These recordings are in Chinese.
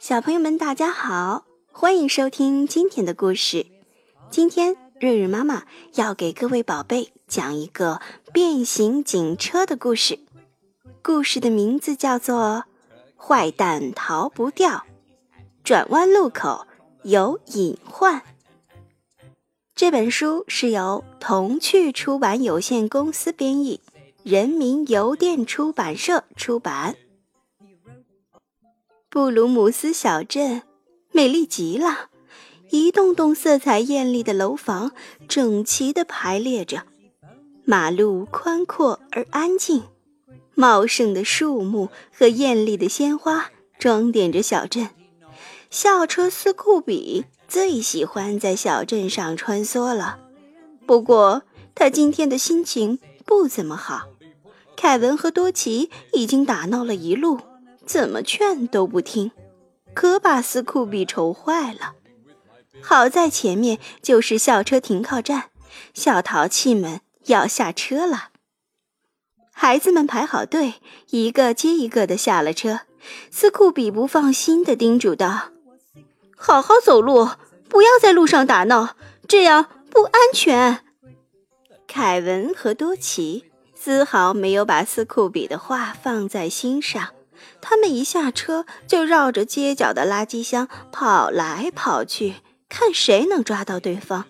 小朋友们，大家好，欢迎收听今天的故事。今天瑞瑞妈妈要给各位宝贝讲一个变形警车的故事。故事的名字叫做《坏蛋逃不掉》，转弯路口有隐患。这本书是由童趣出版有限公司编译，人民邮电出版社出版。布鲁姆斯小镇美丽极了，一栋栋色彩艳丽的楼房整齐地排列着，马路宽阔而安静，茂盛的树木和艳丽的鲜花装点着小镇。校车斯库比最喜欢在小镇上穿梭了，不过他今天的心情不怎么好。凯文和多奇已经打闹了一路。怎么劝都不听，可把斯库比愁坏了。好在前面就是校车停靠站，小淘气们要下车了。孩子们排好队，一个接一个的下了车。斯库比不放心的叮嘱道：“好好走路，不要在路上打闹，这样不安全。”凯文和多奇丝毫没有把斯库比的话放在心上。他们一下车就绕着街角的垃圾箱跑来跑去，看谁能抓到对方。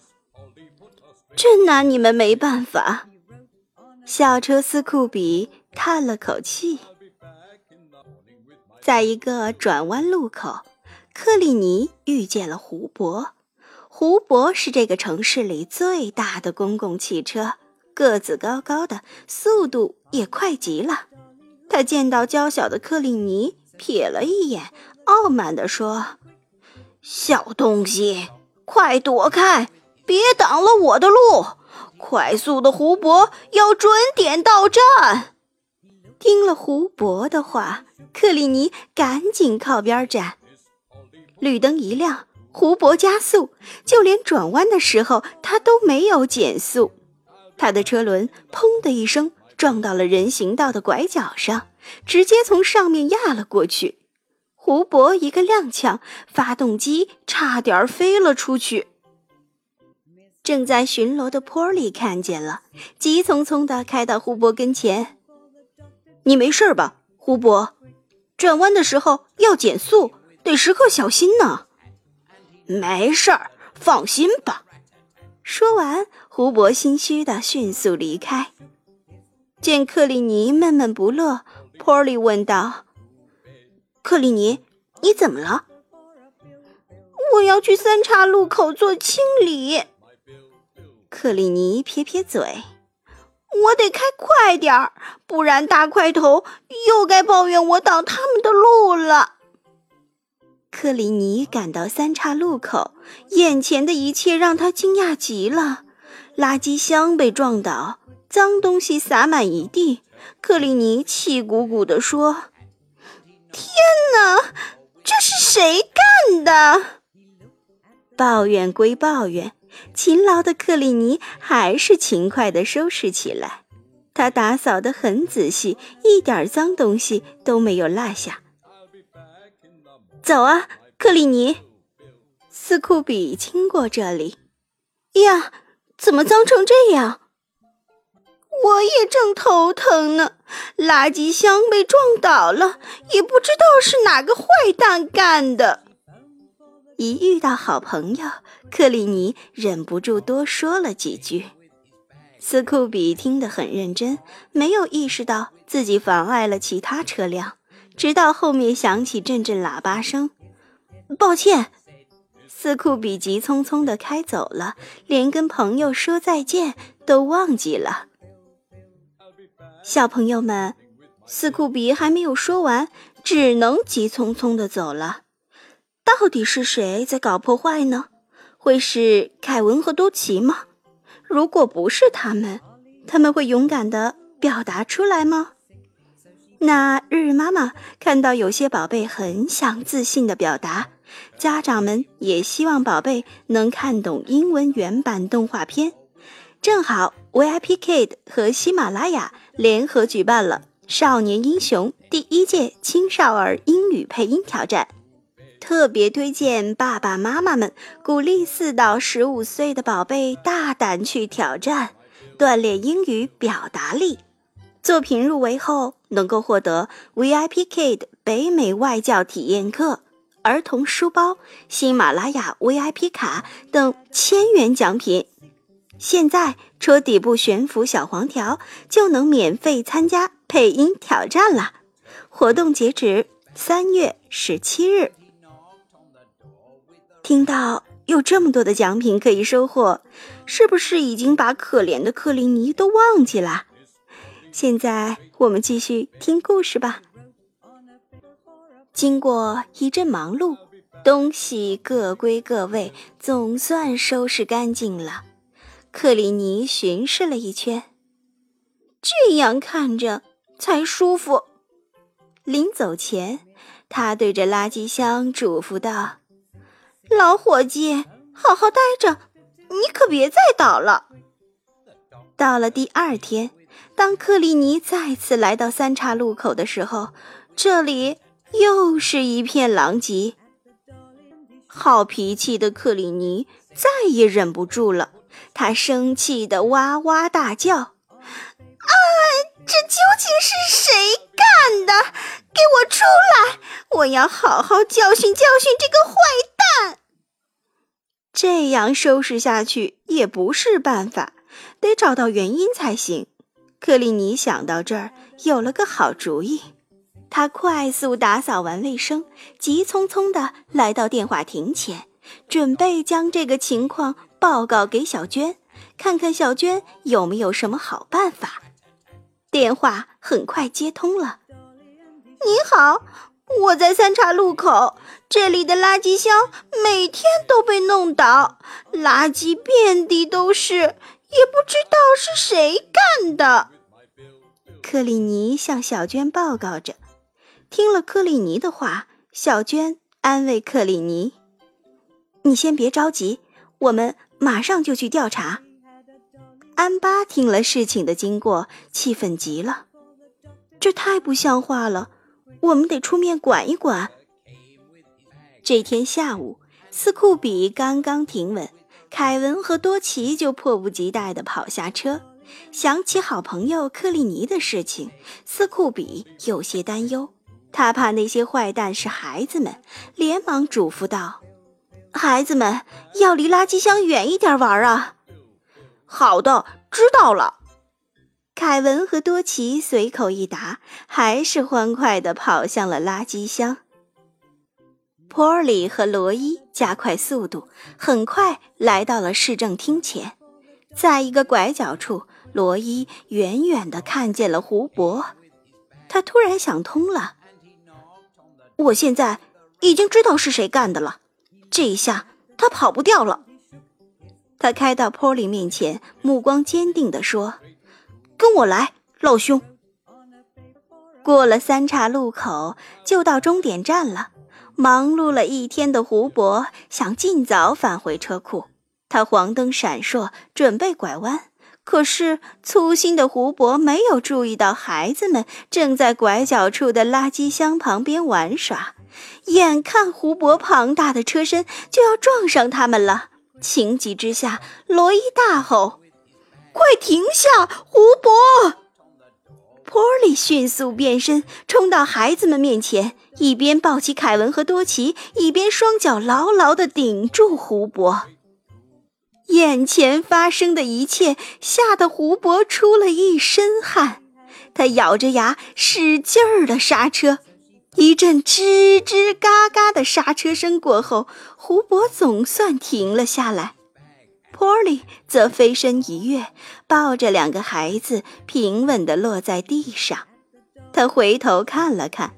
真拿你们没办法。校车斯库比叹了口气。在一个转弯路口，克里尼遇见了胡博。胡博是这个城市里最大的公共汽车，个子高高的，速度也快极了。他见到娇小的克里尼，瞥了一眼，傲慢地说：“小东西，快躲开，别挡了我的路！快速的胡博要准点到站。”听了胡博的话，克里尼赶紧靠边站。绿灯一亮，胡博加速，就连转弯的时候他都没有减速。他的车轮“砰”的一声。撞到了人行道的拐角上，直接从上面压了过去。胡博一个踉跄，发动机差点飞了出去。正在巡逻的波利看见了，急匆匆地开到胡博跟前：“你没事吧，胡博？转弯的时候要减速，得时刻小心呢。”“没事儿，放心吧。”说完，胡博心虚地迅速离开。见克里尼闷闷不乐，波利问道：“克里尼，你怎么了？”“我要去三岔路口做清理。”克里尼撇撇嘴：“我得开快点儿，不然大块头又该抱怨我挡他们的路了。”克里尼赶到三岔路口，眼前的一切让他惊讶极了：垃圾箱被撞倒。脏东西洒满一地，克里尼气鼓鼓地说：“天哪，这是谁干的？”抱怨归抱怨，勤劳的克里尼还是勤快地收拾起来。他打扫得很仔细，一点脏东西都没有落下。走啊，克里尼！斯库比经过这里，呀，怎么脏成这样？我也正头疼呢，垃圾箱被撞倒了，也不知道是哪个坏蛋干的。一遇到好朋友，克里尼忍不住多说了几句。斯库比听得很认真，没有意识到自己妨碍了其他车辆，直到后面响起阵阵喇叭声。抱歉，斯库比急匆匆地开走了，连跟朋友说再见都忘记了。小朋友们，斯库比还没有说完，只能急匆匆的走了。到底是谁在搞破坏呢？会是凯文和多奇吗？如果不是他们，他们会勇敢的表达出来吗？那日日妈妈看到有些宝贝很想自信的表达，家长们也希望宝贝能看懂英文原版动画片。正好，VIP Kid 和喜马拉雅联合举办了《少年英雄》第一届青少儿英语配音挑战。特别推荐爸爸妈妈们鼓励四到十五岁的宝贝大胆去挑战，锻炼英语表达力。作品入围后能够获得 VIP Kid 北美外教体验课、儿童书包、喜马拉雅 VIP 卡等千元奖品。现在戳底部悬浮小黄条就能免费参加配音挑战了，活动截止三月十七日。听到有这么多的奖品可以收获，是不是已经把可怜的克林尼都忘记了？现在我们继续听故事吧。经过一阵忙碌，东西各归各位，总算收拾干净了。克里尼巡视了一圈，这样看着才舒服。临走前，他对着垃圾箱嘱咐道。老伙计，好好待着，你可别再倒了。到了第二天，当克里尼再次来到三岔路口的时候，这里又是一片狼藉。好脾气的克里尼再也忍不住了，他生气的哇哇大叫：“啊，这究竟是谁干的？给我出来！我要好好教训教训这个坏蛋！”这样收拾下去也不是办法，得找到原因才行。克里尼想到这儿，有了个好主意。他快速打扫完卫生，急匆匆地来到电话亭前，准备将这个情况报告给小娟，看看小娟有没有什么好办法。电话很快接通了。你好。我在三岔路口，这里的垃圾箱每天都被弄倒，垃圾遍地都是，也不知道是谁干的。克里尼向小娟报告着。听了克里尼的话，小娟安慰克里尼：“你先别着急，我们马上就去调查。”安巴听了事情的经过，气愤极了，这太不像话了。我们得出面管一管。这天下午，斯库比刚刚停稳，凯文和多奇就迫不及待地跑下车。想起好朋友克里尼的事情，斯库比有些担忧，他怕那些坏蛋是孩子们，连忙嘱咐道：“孩子们要离垃圾箱远一点玩啊！”“好的，知道了。”凯文和多奇随口一答，还是欢快地跑向了垃圾箱。波里和罗伊加快速度，很快来到了市政厅前。在一个拐角处，罗伊远远地看见了胡博。他突然想通了：我现在已经知道是谁干的了，这一下他跑不掉了。他开到波利面前，目光坚定地说。跟我来，老兄。过了三岔路口，就到终点站了。忙碌了一天的胡博想尽早返回车库，他黄灯闪烁，准备拐弯。可是粗心的胡博没有注意到孩子们正在拐角处的垃圾箱旁边玩耍，眼看胡博庞大的车身就要撞上他们了，情急之下，罗伊大吼。快停下，胡博！波利迅速变身，冲到孩子们面前，一边抱起凯文和多奇，一边双脚牢牢地顶住胡博。眼前发生的一切吓得胡博出了一身汗，他咬着牙使劲儿地刹车。一阵吱吱嘎嘎的刹车声过后，胡博总算停了下来。波利则飞身一跃，抱着两个孩子平稳地落在地上。他回头看了看，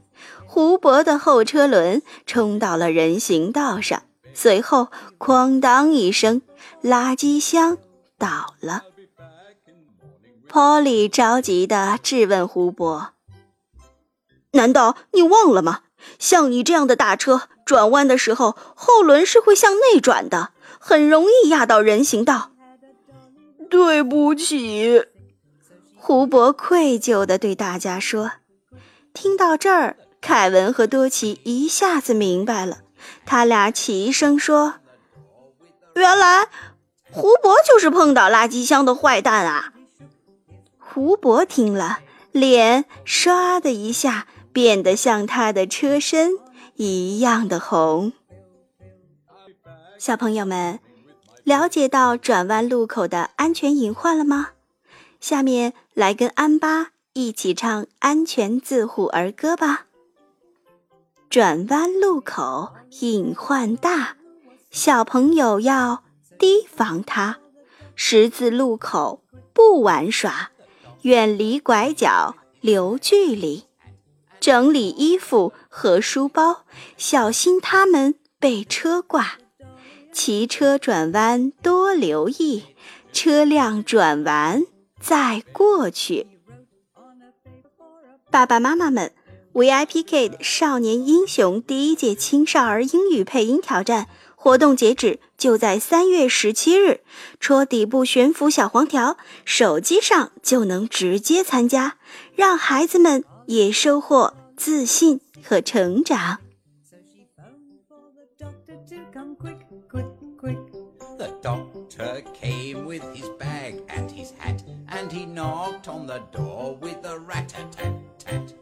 胡博的后车轮冲到了人行道上，随后哐当一声，垃圾箱倒了。波利着急地质问胡博：“难道你忘了吗？像你这样的大车，转弯的时候后轮是会向内转的。”很容易压到人行道。对不起，胡博愧疚地对大家说。听到这儿，凯文和多奇一下子明白了，他俩齐声说：“原来胡博就是碰倒垃圾箱的坏蛋啊！”胡博听了，脸唰的一下变得像他的车身一样的红。小朋友们，了解到转弯路口的安全隐患了吗？下面来跟安巴一起唱安全自护儿歌吧。转弯路口隐患大，小朋友要提防它。十字路口不玩耍，远离拐角，留距离。整理衣服和书包，小心它们被车挂。骑车转弯多留意，车辆转完再过去。爸爸妈妈们，VIP Kid 少年英雄第一届青少儿英语配音挑战活动截止就在三月十七日，戳底部悬浮小黄条，手机上就能直接参加，让孩子们也收获自信和成长。The doctor came with his bag and his hat, and he knocked on the door with a ratatatat